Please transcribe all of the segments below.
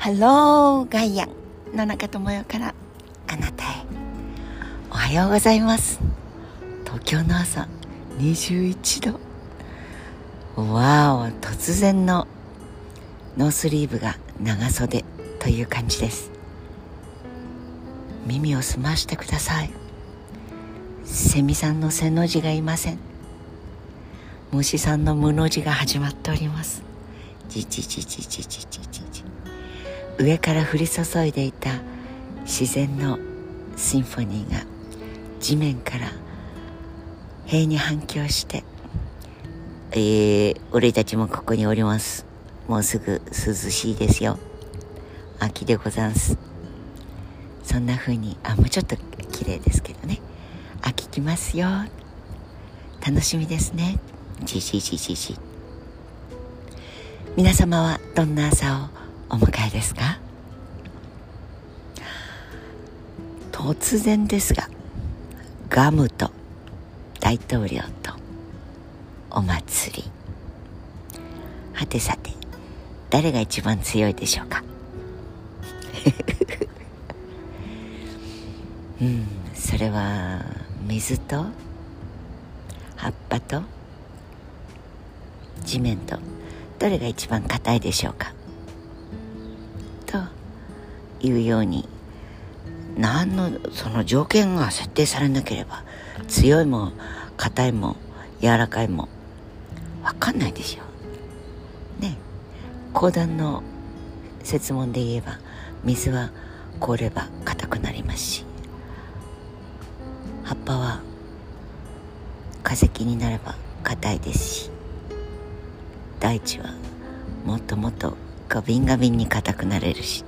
ハローガイアン野中智代からあなたへ。おはようございます。東京の朝21度。わお突然のノースリーブが長袖という感じです。耳を澄ましてください。セミさんの背の字がいません。虫さんの無の字が始まっております。じじじじじじじじ。上から降り注いでいた自然のシンフォニーが地面から塀に反響してえー、俺たちもここにおります。もうすぐ涼しいですよ。秋でござんす。そんな風にあもうちょっと綺麗ですけどね。秋来ますよ。楽しみですね。じじじじじ皆様はどんな朝をお迎えですか？突然ですがガムと大統領とお祭り。はてさて誰が一番強いでしょうか？うんそれは水と葉っぱと地面とどれが一番硬いでしょうか？いうように何のその条件が設定されなければ強いも硬いも柔らかいも分かんないでしょね講談の説問で言えば水は凍れば硬くなりますし葉っぱは化石になれば硬いですし大地はもっともっとガビンガビンに硬くなれるし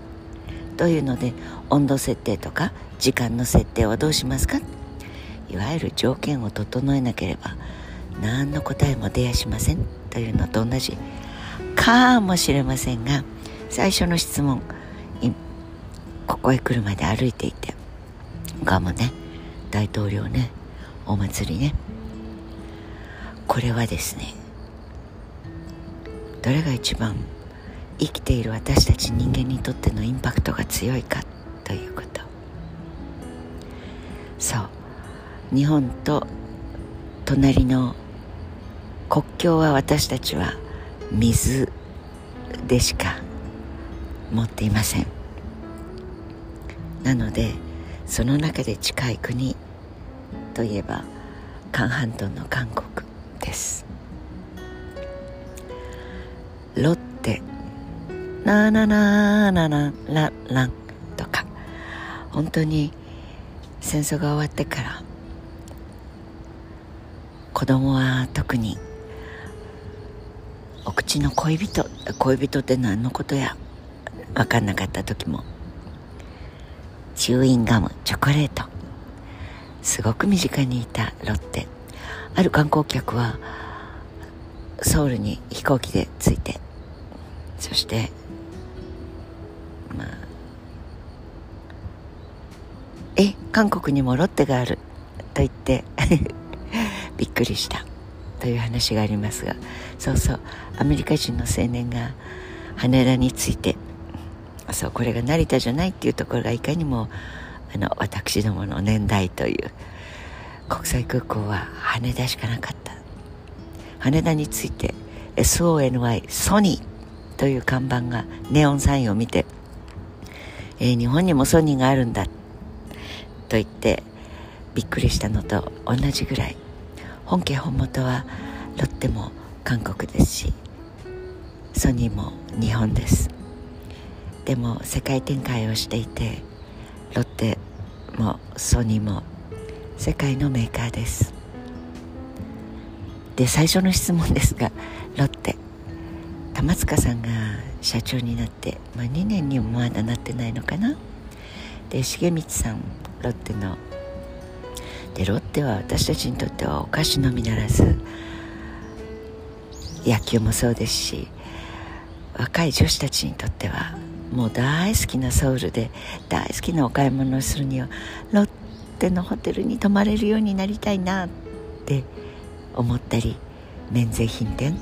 というので温度設定とか時間の設定はどうしますか？いわゆる条件を整えなければ何の答えも出やしません。というのと同じかもしれませんが最初の質問ここへ来るまで歩いていてガムね大統領ねお祭りねこれはですねどれが一番生きている私たち人間にとってのインパクトが強いかということ。そう。日本と隣の国境は私たちは水でしか持っていません。なのでその中で近い国といえば韓半島の韓国です。ロッなーななななラランとか本当に戦争が終わってから子供は特にお口の恋人恋人って何のことや分かんなかった時もチューインガムチョコレートすごく身近にいたロッテ。ある観光客はソウルに飛行機で着いて。そしてまあえ韓国にもロッテがあると言って びっくりしたという話がありますがそうそうアメリカ人の青年が羽田に着いてそうこれが成田じゃないっていうところがいかにもあの私どもの年代という国際空港は羽田しかなかった。羽田に着いて SONY ソニーという看板がネオンサインを見て、えー、日本にもソニーがあるんだ。と言ってびっくりしたのと同じぐらい。本家本元はロッテも韓国ですしソニーも日本です。でも世界展開をしていてロッテもソニーも世界のメーカーです。で最初の質問ですがロッテ。玉塚さんが社長になって、まあ、2年にもまだなってないのかな？で重光さんロッテの。でロッテは私たちにとってはお菓子のみならず野球もそうですし若い女子たちにとってはもう大好きなソウルで大好きなお買い物をするにはロッテのホテルに泊まれるようになりたいなって思ったり免税品店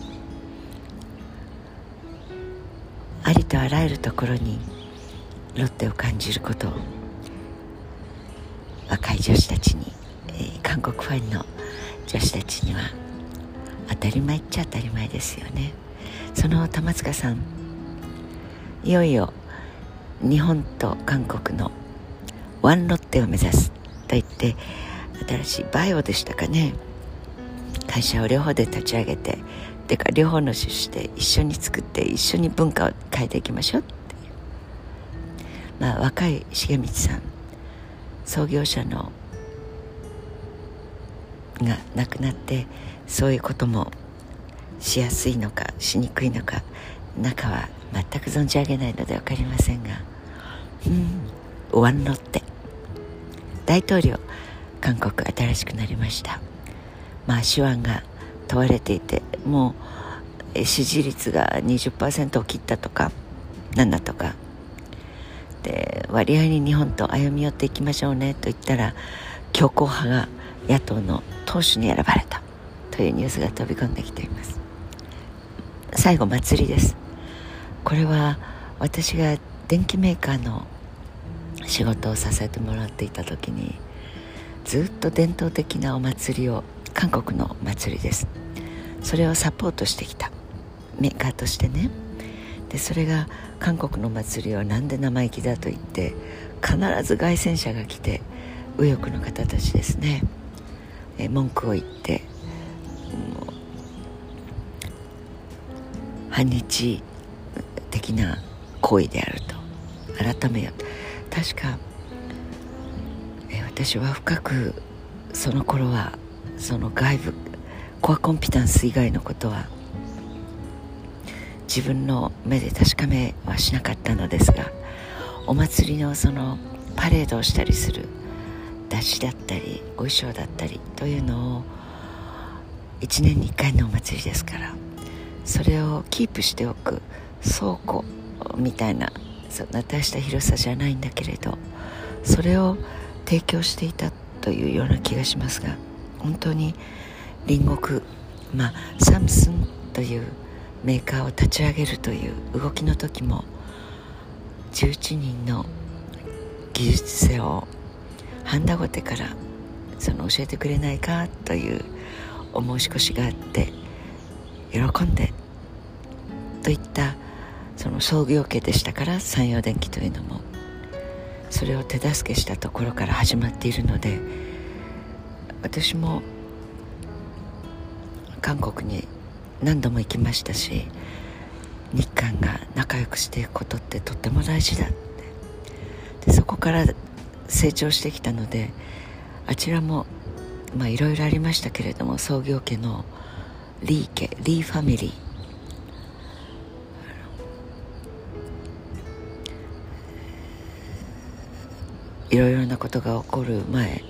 ありとあらゆるところにロッテを感じることを若い女子たちに、えー、韓国ファンの女子たちには当たり前っちゃ当たり前ですよね。その玉塚さんいよいよ日本と韓国のワンロッテを目指すと言って新しいバイオでしたかね。会社を両方で立ち上げてていうか両方の出資で一緒に作って一緒に文化を変えていきましょうっていう。まあ若い重光さん創業者のが亡くなってそういうこともしやすいのかしにくいのか中は全く存じ上げないので分かりませんが。うんワンロッテ大統領韓国新しくなりました。まあ手腕が問われていてもう支持率が20%を切ったとか何だとか。で割合に日本と歩み寄っていきましょうねと言ったら強硬派が野党の党首に選ばれたというニュースが飛び込んできています。最後祭りです。これは私が電機メーカーの仕事をさせてもらっていた時にずっと伝統的なお祭りを韓国の祭りです。それをサポートしてきた。メーカーとしてね。でそれが韓国の祭りは何で生意気だと言って必ず凱旋者が来て右翼の方たちですね。え文句を言って反日的な行為であると。改めよ確かえ私は深くその頃はその外部コアコンピタンス以外のことは自分の目で確かめはしなかったのですがお祭りのそのパレードをしたりする出しだったりお衣装だったりというのを1年に1回のお祭りですからそれをキープしておく倉庫みたいなそんな大した広さじゃないんだけれどそれを提供していたというような気がしますが本当に隣国まあサムスンというメーカーを立ち上げるという動きの時も11人の技術者をハンダゴテからその教えてくれないかというお申し越しがあって喜んでといったその創業家でしたから山陽電機というのもそれを手助けしたところから始まっているので私も韓国に何度も行きましたし日韓が仲良くしていくことってとっても大事だって。でそこから成長してきたのであちらもまあいろいろありましたけれども創業家のリー家リーファミリー。いろいろなことが起こる前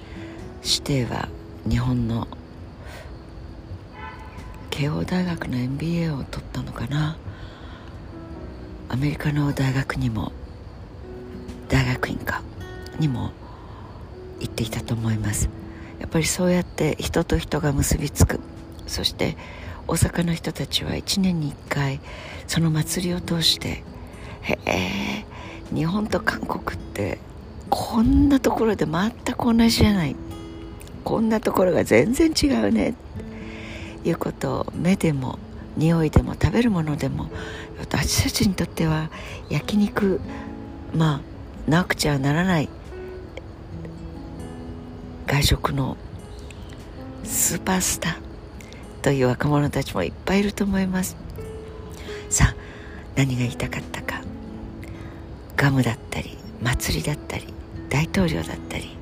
指定は日本の慶応大学の MBA を取ったのかな？アメリカの大学にも大学院かにも行っていたと思います。やっぱりそうやって人と人が結びつく。そして大阪の人たちは1年に1回その祭りを通してへえ日本と韓国ってこんなところで全く同じじゃない。こんなところが全然違うね。いうことを目でも匂いでも食べるものでも私たちにとっては焼肉まあなくちゃならない外食のスーパースターという若者たちもいっぱいいると思います。さあ何が言いたかったか。ガムだったり祭りだったり大統領だったり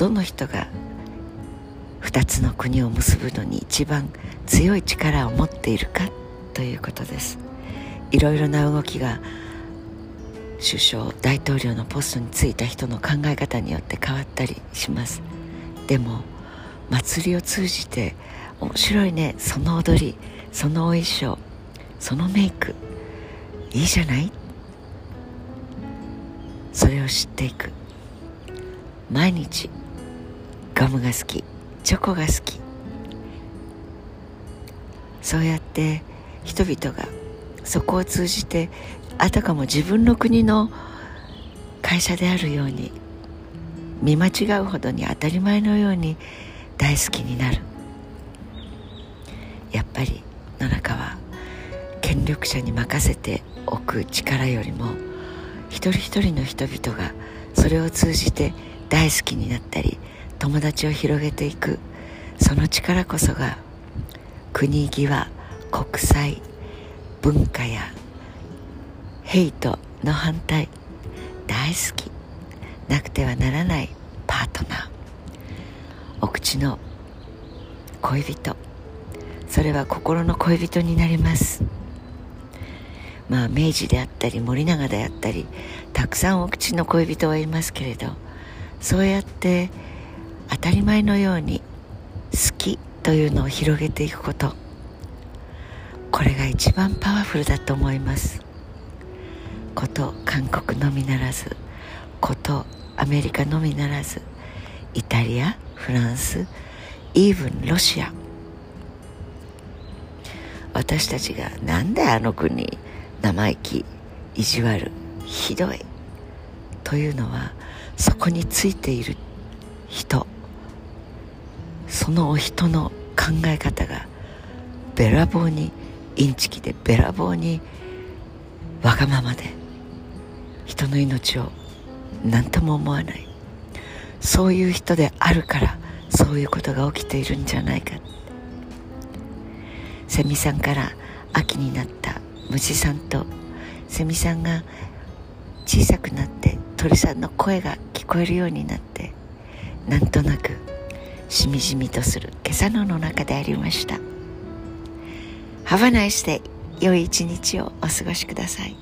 どの人が2つの国を結ぶのに一番強い力を持っているかということです。いろいろな動きが首相大統領のポストに就いた人の考え方によって変わったりします。でも祭りを通じて面白いねその踊りそのお衣装そのメイクいいじゃない？それを知っていく。毎日ガムが好き。チョコが好き。そうやって人々がそこを通じてあたかも自分の国の会社であるように見間違うほどに当たり前のように大好きになる。やっぱり野中は権力者に任せておく力よりも一人一人の人々がそれを通じて大好きになったり友達を広げていく。その力こそが国際国際文化やヘイトの反対。大好き。なくてはならないパートナー。お口の恋人。それは心の恋人になります。まあ明治であったり森永であったりたくさんお口の恋人はいますけれどそうやって当たり前のように好きというのを広げていくこと。これが一番パワフルだと思います。こと韓国のみならずことアメリカのみならずイタリアフランスイーブンロシア。私たちがなんであの国生意気意地悪ひどいというのはそこについている人。そのお人の考え方がべらぼうにインチキでべらぼうにわがままで人の命を何とも思わない。そういう人であるからそういうことが起きているんじゃないか。セミさんから秋になった虫さんとセミさんが小さくなって鳥さんの声が聞こえるようになってなんとなくしみじみとする今朝のの中でありました。Have a nice day 良い一日をお過ごしください。